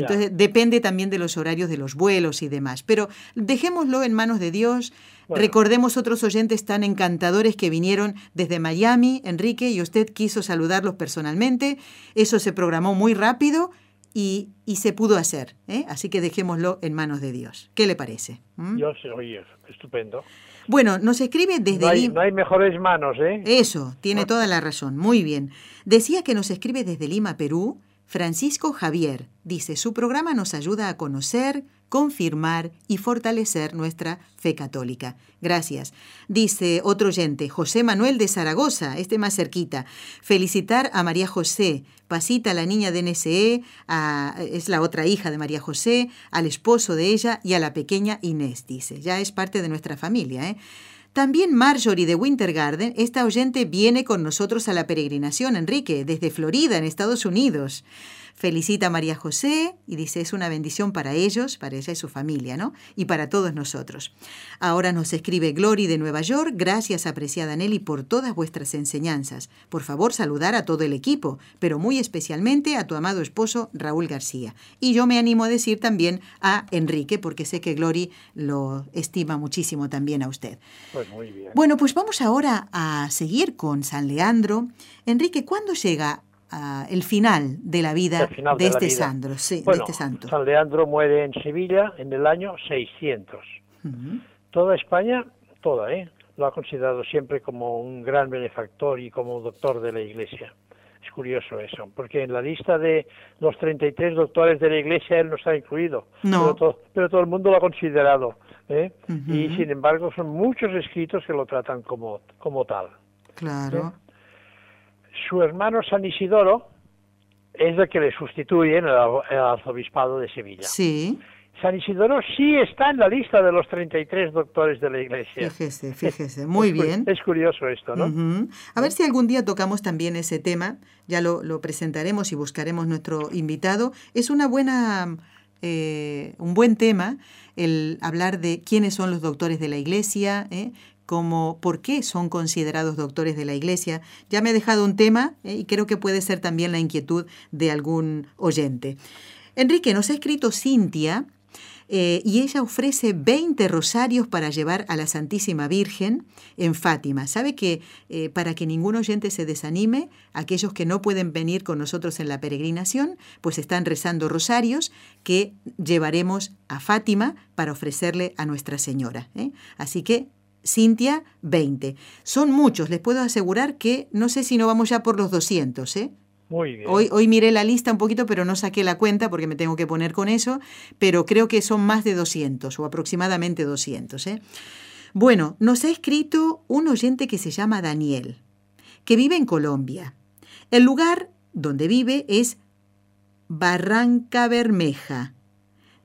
Entonces depende también de los horarios de los vuelos y demás. Pero dejémoslo en manos de Dios. Recordemos otros oyentes tan encantadores que vinieron desde Miami, Enrique, y usted quiso saludarlos personalmente. Eso se programó muy rápido y, se pudo hacer. ¿eh? Así que dejémoslo en manos de Dios. ¿Qué le parece? ¿Mm? Yo sé, oye, estupendo. Bueno, nos escribe desde... No hay, no hay mejores manos, ¿eh? Eso, tiene toda la razón. Muy bien. Decía que nos escribe desde Lima, Perú, Francisco Javier. Dice, su programa nos ayuda a conocer, confirmar y fortalecer nuestra fe católica. Gracias. Dice otro oyente, José Manuel de Zaragoza, este más cerquita. Felicitar a María José, Pasita, la niña de NSE, es la otra hija de María José, al esposo de ella y a la pequeña Inés, dice. Ya es parte de nuestra familia, ¿eh? También Marjorie de Winter Garden, esta oyente viene con nosotros a la peregrinación, Enrique, desde Florida, en Estados Unidos felicita a María José y dice es una bendición para ellos, para ella y su familia, ¿no? Y para todos nosotros. Ahora nos escribe Glory de Nueva York, gracias apreciada Nelly por todas vuestras enseñanzas. Por favor saludar a todo el equipo, pero muy especialmente a tu amado esposo Raúl García. Y yo me animo a decir también a Enrique, porque sé que Glory lo estima muchísimo también a usted. Pues muy bien. Bueno, pues vamos ahora a seguir con San Leandro. Enrique, ¿cuándo llega el final de la vida de, este santo, sí, de este santo. San Leandro muere en Sevilla en el año 600. Toda España, toda, ¿eh? lo ha considerado siempre como un gran benefactor y como un doctor de la Iglesia. Es curioso eso, porque en la lista de los 33 doctores de la Iglesia él no está incluido, no. pero, todo, el mundo lo ha considerado. ¿eh? Y sin embargo son muchos escritos que lo tratan como, como tal. Claro. ¿Eh? Su hermano San Isidoro es el que le sustituye en el, arzobispado de Sevilla. Sí. San Isidoro sí está en la lista de los 33 doctores de la Iglesia. Fíjese, fíjese, muy bien. Es curioso esto, ¿no? A ver si algún día tocamos también ese tema, ya lo, presentaremos y buscaremos nuestro invitado. Es una buena, eh, un buen tema el hablar de quiénes son los doctores de la Iglesia, ¿eh? Como por qué son considerados doctores de la Iglesia. Ya me he dejado un tema eh, y creo que puede ser también la inquietud de algún oyente. Enrique, nos ha escrito Cintia eh, y ella ofrece 20 rosarios para llevar a la Santísima Virgen en Fátima. ¿Sabe que eh, para que ningún oyente se desanime, aquellos que no pueden venir con nosotros en la peregrinación, pues están rezando rosarios que llevaremos a Fátima para ofrecerle a Nuestra Señora. Así que Cintia, 20. Son muchos, les puedo asegurar que no sé si no vamos ya por los 200, ¿eh? Muy bien. Hoy, hoy miré la lista un poquito, pero no saqué la cuenta porque me tengo que poner con eso, pero creo que son más de 200 o aproximadamente 200. ¿eh? Bueno, nos ha escrito un oyente que se llama Daniel, que vive en Colombia. El lugar donde vive es Barranca Bermeja.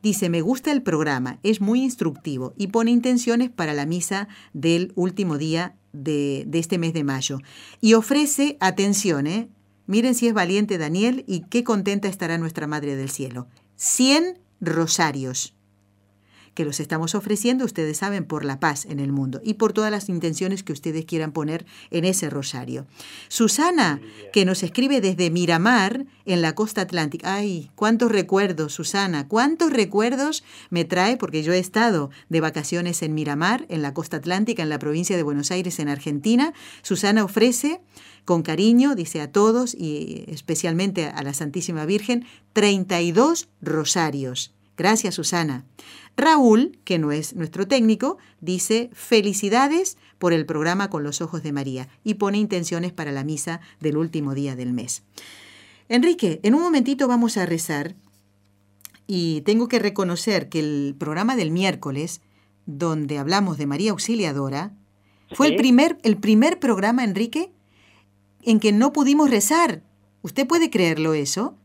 Dice, me gusta el programa, es muy instructivo y pone intenciones para la misa del último día de, este mes de mayo. Y ofrece, atención, ¿eh? Miren si es valiente Daniel y qué contenta estará nuestra Madre del Cielo. 100 rosarios que los estamos ofreciendo, ustedes saben, por la paz en el mundo y por todas las intenciones que ustedes quieran poner en ese rosario. Susana, que nos escribe desde Miramar, en la costa atlántica. Ay, cuántos recuerdos, Susana, cuántos recuerdos me trae, porque yo he estado de vacaciones en Miramar, en la costa atlántica, en la provincia de Buenos Aires, en Argentina. Susana ofrece con cariño, dice a todos y especialmente a la Santísima Virgen, 32 rosarios. Gracias, Susana. Raúl, que no es nuestro técnico, dice felicidades por el programa Con los Ojos de María y pone intenciones para la misa del último día del mes. Enrique, en un momentito vamos a rezar y tengo que reconocer que el programa del miércoles, donde hablamos de María Auxiliadora, fue el, primer, el primer programa, Enrique, en que no pudimos rezar. ¿Usted puede creerlo eso?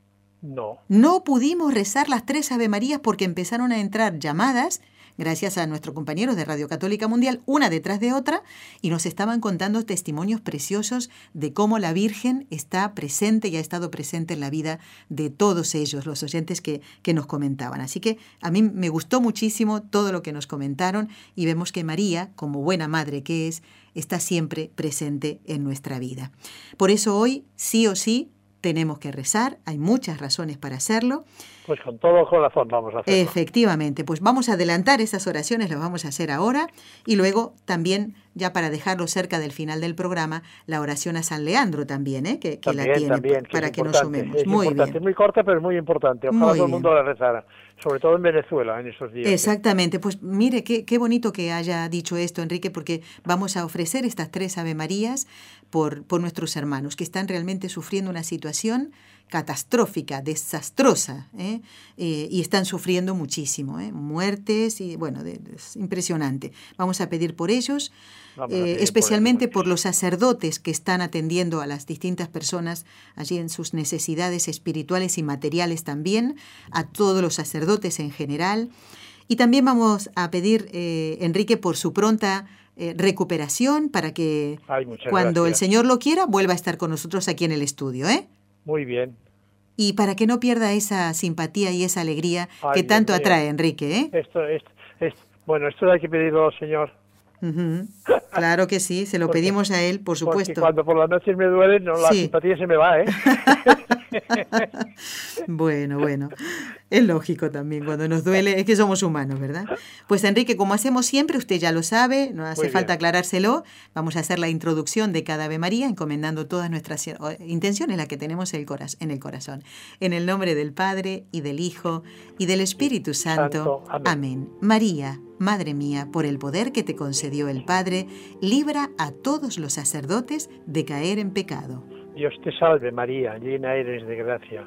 No. No pudimos rezar las tres Ave Marías porque empezaron a entrar llamadas, gracias a nuestros compañeros de Radio Católica Mundial, una detrás de otra, y nos estaban contando testimonios preciosos de cómo la Virgen está presente y ha estado presente en la vida de todos ellos, los oyentes que, que nos comentaban. Así que a mí me gustó muchísimo todo lo que nos comentaron y vemos que María, como buena madre que es, está siempre presente en nuestra vida. Por eso hoy, sí o sí, tenemos que rezar, hay muchas razones para hacerlo. Pues con todo corazón vamos a hacerlo. Efectivamente, pues vamos a adelantar esas oraciones, las vamos a hacer ahora y luego también, ya para dejarlo cerca del final del programa, la oración a San Leandro también, ¿eh? que, que la tiene también, que para que nos sumemos. Es muy importante, bien. muy corta, pero es muy importante. Ojalá Muy todo el mundo la rezara, sobre todo en Venezuela en estos días. Exactamente, pues mire qué, qué bonito que haya dicho esto, Enrique, porque vamos a ofrecer estas tres Ave Marías por, por nuestros hermanos que están realmente sufriendo una situación catastrófica, desastrosa, ¿eh? Eh, y están sufriendo muchísimo, ¿eh? muertes y bueno, de- es impresionante. Vamos a pedir por ellos, eh, por especialmente ellos. por los sacerdotes que están atendiendo a las distintas personas allí en sus necesidades espirituales y materiales también, a todos los sacerdotes en general. Y también vamos a pedir, eh, Enrique, por su pronta eh, recuperación para que Ay, cuando el. Señor lo quiera vuelva a estar con nosotros aquí en el estudio, ¿eh? Muy bien. Y para que no pierda esa simpatía y esa alegría Ay, que tanto atrae, Enrique, ¿eh? Esto, esto, esto- bueno, esto hay que pedirlo, señor. Ujú. Claro que sí, se lo Porque- pedimos a él, por Porque supuesto. cuando por las noches me duele, no, la Sí. simpatía se me va, ¿eh? Bueno, bueno, es lógico también, cuando nos duele, es que somos humanos, ¿verdad? Pues Enrique, como hacemos siempre, usted ya lo sabe, no hace Muy falta bien. aclarárselo, vamos a hacer la introducción de cada Ave María, encomendando todas nuestras eh, intenciones, las que tenemos en el, coraz- en el corazón. En el nombre del Padre, y del Hijo, y del Espíritu Santo. Santo. Amén. Amén. María, Madre mía, por el poder que te concedió el Padre, libra a todos los sacerdotes de caer en pecado. Dios te salve María, llena eres de gracia.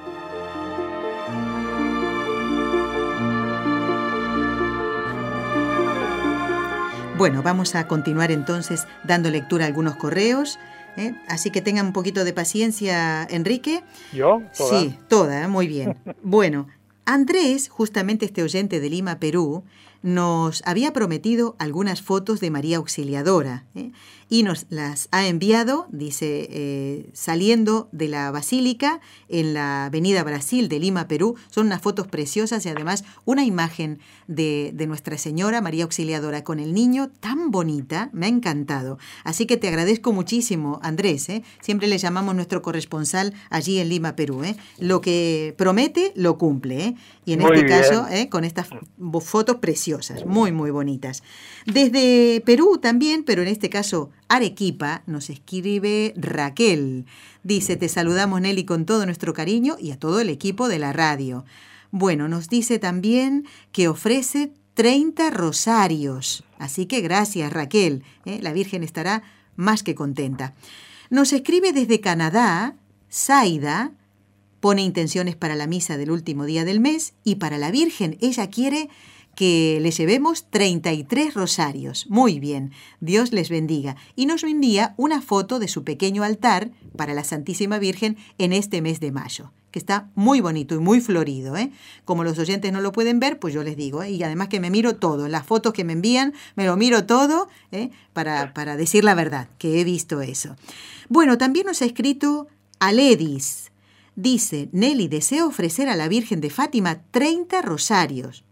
Bueno, vamos a continuar entonces dando lectura a algunos correos. ¿eh? Así que tengan un poquito de paciencia, Enrique. ¿Yo? Sí, toda, muy bien. bueno, Andrés, justamente este oyente de Lima, Perú, nos había prometido algunas fotos de María Auxiliadora ¿eh? Y nos las ha enviado, dice, eh, saliendo de la basílica en la Avenida Brasil de Lima, Perú. Son unas fotos preciosas y además una imagen de, de Nuestra Señora María Auxiliadora con el niño tan bonita, me ha encantado. Así que te agradezco muchísimo, Andrés. ¿eh? Siempre le llamamos nuestro corresponsal allí en Lima, Perú. Lo que promete, lo cumple. Y en este caso, con estas fotos preciosas muy, muy bonitas. Desde Perú también, pero en este caso Arequipa, nos escribe Raquel. Dice, te saludamos Nelly con todo nuestro cariño y a todo el equipo de la radio. Bueno, nos dice también que ofrece 30 rosarios. Así que gracias Raquel, ¿eh? la Virgen estará más que contenta. Nos escribe desde Canadá, Zaida, pone intenciones para la misa del último día del mes y para la Virgen ella quiere que le llevemos 33 rosarios. Muy bien, Dios les bendiga. Y nos envía una foto de su pequeño altar para la Santísima Virgen en este mes de mayo que está muy bonito y muy florido. ¿eh? Como los oyentes no lo pueden ver, pues yo les digo, ¿eh? y además que me miro todo, las fotos que me envían, me lo miro todo ¿eh? para, para decir la verdad, que he visto eso. Bueno, también nos ha escrito Aledis. Dice, Nelly, deseo ofrecer a la Virgen de Fátima 30 rosarios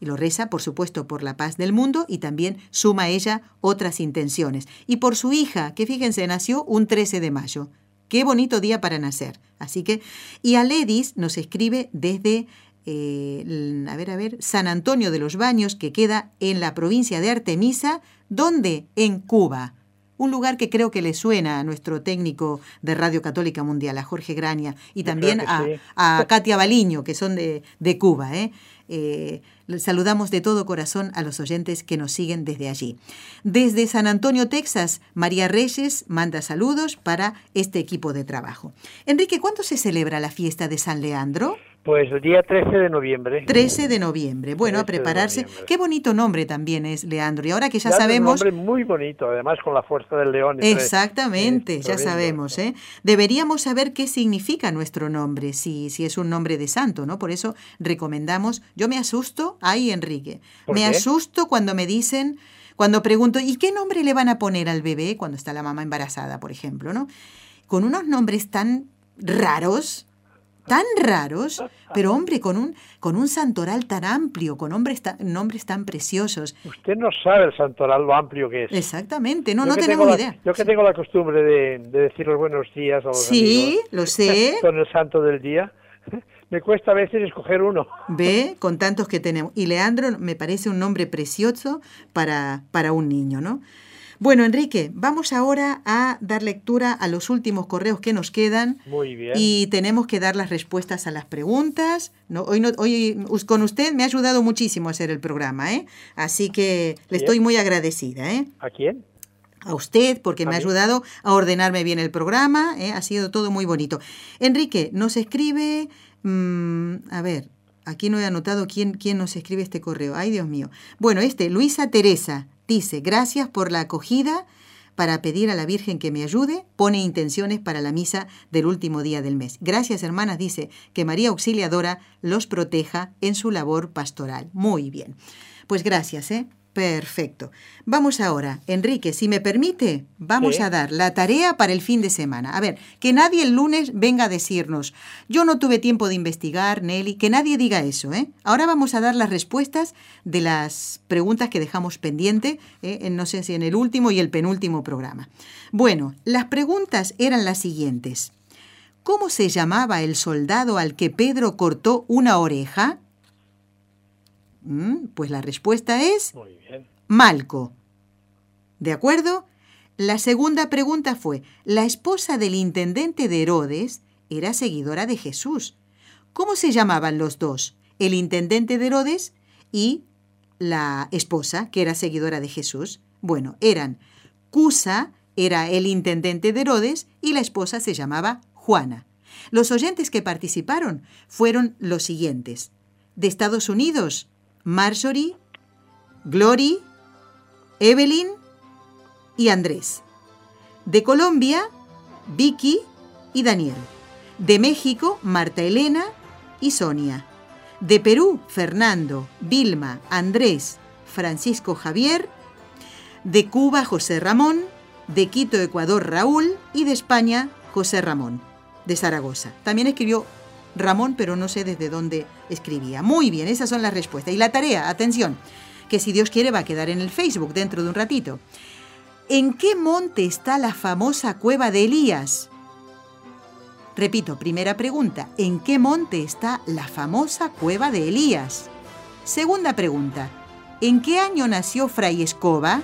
y lo reza, por supuesto, por la paz del mundo y también suma a ella otras intenciones. Y por su hija, que fíjense, nació un 13 de mayo. Qué bonito día para nacer. Así que, y Aledis nos escribe desde, eh, a ver, a ver, San Antonio de los Baños, que queda en la provincia de Artemisa, ¿dónde? En Cuba un lugar que creo que le suena a nuestro técnico de Radio Católica Mundial, a Jorge Graña, y también a, Katia Baliño, que son de, de Cuba. ¿eh? Eh, saludamos de todo corazón a los oyentes que nos siguen desde allí. Desde San Antonio, Texas, María Reyes manda saludos para este equipo de trabajo. Enrique, ¿cuándo se celebra la fiesta de San Leandro? Pues el día 13 de noviembre. 13 de noviembre. Bueno, a prepararse. Qué bonito nombre también es Leandro. Y ahora que ya, sabemos... Un nombre muy bonito, además con la fuerza del león. Exactamente, ya sabemos. ¿eh? Deberíamos saber qué significa nuestro nombre, si, si es un nombre de santo, ¿no? Por eso recomendamos... Yo me asusto, ay Enrique, me asusto cuando me dicen, cuando pregunto, ¿y qué nombre le van a poner al bebé cuando está la mamá embarazada, por ejemplo, ¿no? Con unos nombres tan raros tan raros, pero hombre, con un, con un santoral tan amplio, con nombres tan, nombres tan preciosos. Usted no sabe el santoral lo amplio que es. Exactamente, no, no tenemos ni idea. Yo que tengo la costumbre de, decir los buenos días a los Sí, lo sé. Con el santo del día. Me cuesta a veces escoger uno. Ve, con tantos que tenemos. Y Leandro me parece un nombre precioso para, para un niño, ¿no? Bueno, Enrique, vamos ahora a dar lectura a los últimos correos que nos quedan. Muy bien. Y tenemos que dar las respuestas a las preguntas. No, hoy, no, hoy con usted me ha ayudado muchísimo a hacer el programa, ¿eh? Así que le estoy muy agradecida, ¿eh? ¿A quién? a usted porque me ha ayudado a ordenarme bien el programa, ¿eh? ha sido todo muy bonito. Enrique, nos escribe, mm, a ver, aquí no he anotado quién, quién nos escribe este correo, ay Dios mío. Bueno, este, Luisa Teresa, Dice, gracias por la acogida para pedir a la Virgen que me ayude, pone intenciones para la misa del último día del mes. Gracias, hermanas, dice, que María Auxiliadora los proteja en su labor pastoral. Muy bien. Pues gracias, ¿eh? Perfecto. Vamos ahora, Enrique, si me permite, vamos Sí. a dar la tarea para el fin de semana. A ver, que nadie el lunes venga a decirnos, yo no tuve tiempo de investigar, Nelly, que nadie diga eso, ¿eh? Ahora vamos a dar las respuestas de las preguntas que dejamos pendiente, ¿eh? en, no sé si en el último y el penúltimo programa. Bueno, las preguntas eran las siguientes. ¿Cómo se llamaba el soldado al que Pedro cortó una oreja? Mm, Pues la respuesta es Muy bien. Malco. ¿De acuerdo? La segunda pregunta fue, la esposa del intendente de Herodes era seguidora de Jesús. ¿Cómo se llamaban los dos? El intendente de Herodes y la esposa, que era seguidora de Jesús. Bueno, eran Cusa, era el intendente de Herodes, y la esposa se llamaba Juana. Los oyentes que participaron fueron los siguientes. De Estados Unidos, Marjorie, Glory, Evelyn y Andrés. De Colombia, Vicky y Daniel. De México, Marta Elena y Sonia. De Perú, Fernando, Vilma, Andrés, Francisco Javier. De Cuba, José Ramón. De Quito, Ecuador, Raúl. Y de España, José Ramón, de Zaragoza. También escribió Ramón, pero no sé desde dónde escribía. Muy bien, esas son las respuestas. Y la tarea, atención, que si Dios quiere va a quedar en el Facebook dentro de un ratito. ¿En qué monte está la famosa cueva de Elías? Repito, primera pregunta, ¿en qué monte está la famosa cueva de Elías? Segunda pregunta, ¿en qué año nació Fray Escoba?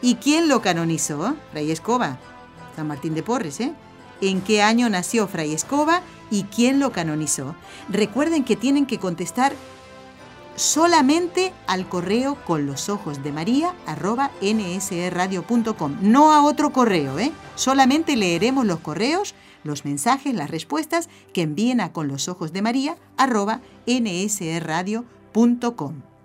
¿Y quién lo canonizó? Fray Escoba, San Martín de Porres, ¿eh? ¿En qué año nació Fray Escoba y quién lo canonizó? Recuerden que tienen que contestar solamente al correo con los ojos de María arroba nsradio.com, no a otro correo, ¿eh? Solamente leeremos los correos, los mensajes, las respuestas que envíen a con los ojos de María arroba nsradio.com.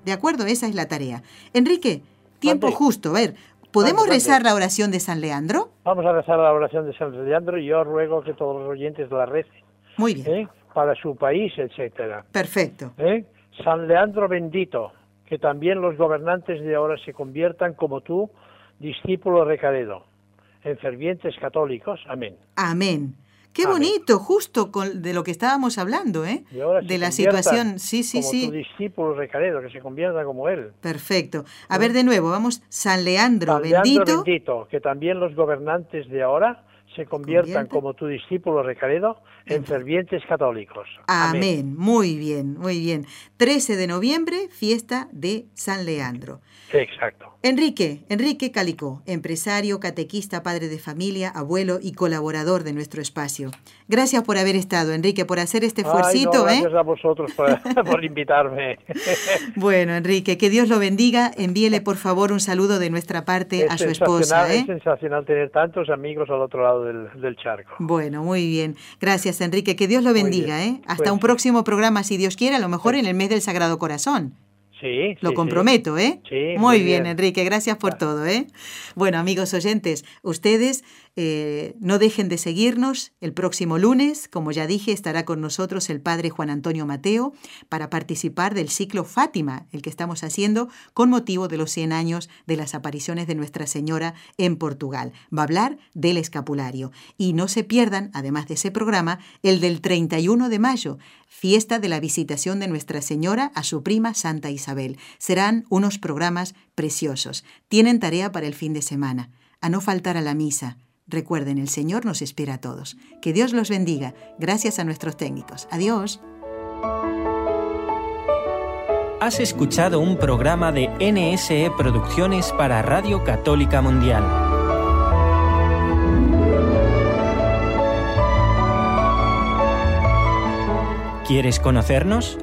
¿De acuerdo? Esa es la tarea. Enrique, tiempo justo. A ver, ¿podemos rezar la oración de San Leandro? Vamos a rezar la oración de San Leandro y yo ruego que todos los oyentes la recen, Muy bien. ¿eh? Para su país, etcétera. Perfecto. ¿eh? San Leandro bendito, que también los gobernantes de ahora se conviertan como tú, discípulo recaredo, en fervientes católicos. Amén. Amén. Qué Amén. bonito, justo con, de lo que estábamos hablando, ¿eh? Y ahora se De la situación. Sí, sí, como sí. tu discípulo recaredo, que se convierta como él. Perfecto. A ver de nuevo, vamos. San Leandro, San Leandro bendito, que también los gobernantes de ahora se conviertan como tu discípulo recaredo en En- fervientes católicos. Amén. Muy bien, muy bien. 13 de noviembre, fiesta de San Leandro. Exacto. Enrique, Enrique Calicó, empresario, catequista, padre de familia, abuelo y colaborador de nuestro espacio. Gracias por haber estado, Enrique, por hacer este no, esfuercito, ¿eh? gracias a vosotros por, por invitarme. Bueno, Enrique, que Dios lo bendiga. Envíele, por favor, un saludo de nuestra parte Es a su esposa, ¿eh? Es sensacional tener tantos amigos al otro lado del, del charco. Bueno, muy bien. Gracias, Enrique. Que Dios lo bendiga. ¿eh? Hasta Pues un sí. próximo programa, si Dios quiere, a lo mejor en el mes del Sagrado Corazón. Sí, Lo sí, comprometo, ¿eh? Sí, muy muy bien, bien. Enrique. Gracias por todo, ¿eh? Bueno, amigos oyentes, ustedes eh, no dejen de seguirnos. El próximo lunes, como ya dije, estará con nosotros el padre Juan Antonio Mateo para participar del ciclo Fátima, el que estamos haciendo con motivo de los 100 años de las apariciones de Nuestra Señora en Portugal. Va a hablar del escapulario. Y no se pierdan, además de ese programa, el del 31 de mayo, fiesta de la visitación de Nuestra Señora a su prima Santa Isabel. Serán unos programas preciosos. Tienen tarea para el fin de semana. A no faltar a la misa. Recuerden, el Señor nos espera a todos. Que Dios los bendiga. Gracias a nuestros técnicos. Adiós. Has escuchado un programa de NSE Producciones para Radio Católica Mundial. ¿Quieres conocernos?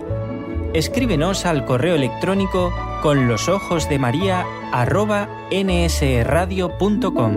Escríbenos al correo electrónico con los ojos de María nsradio.com.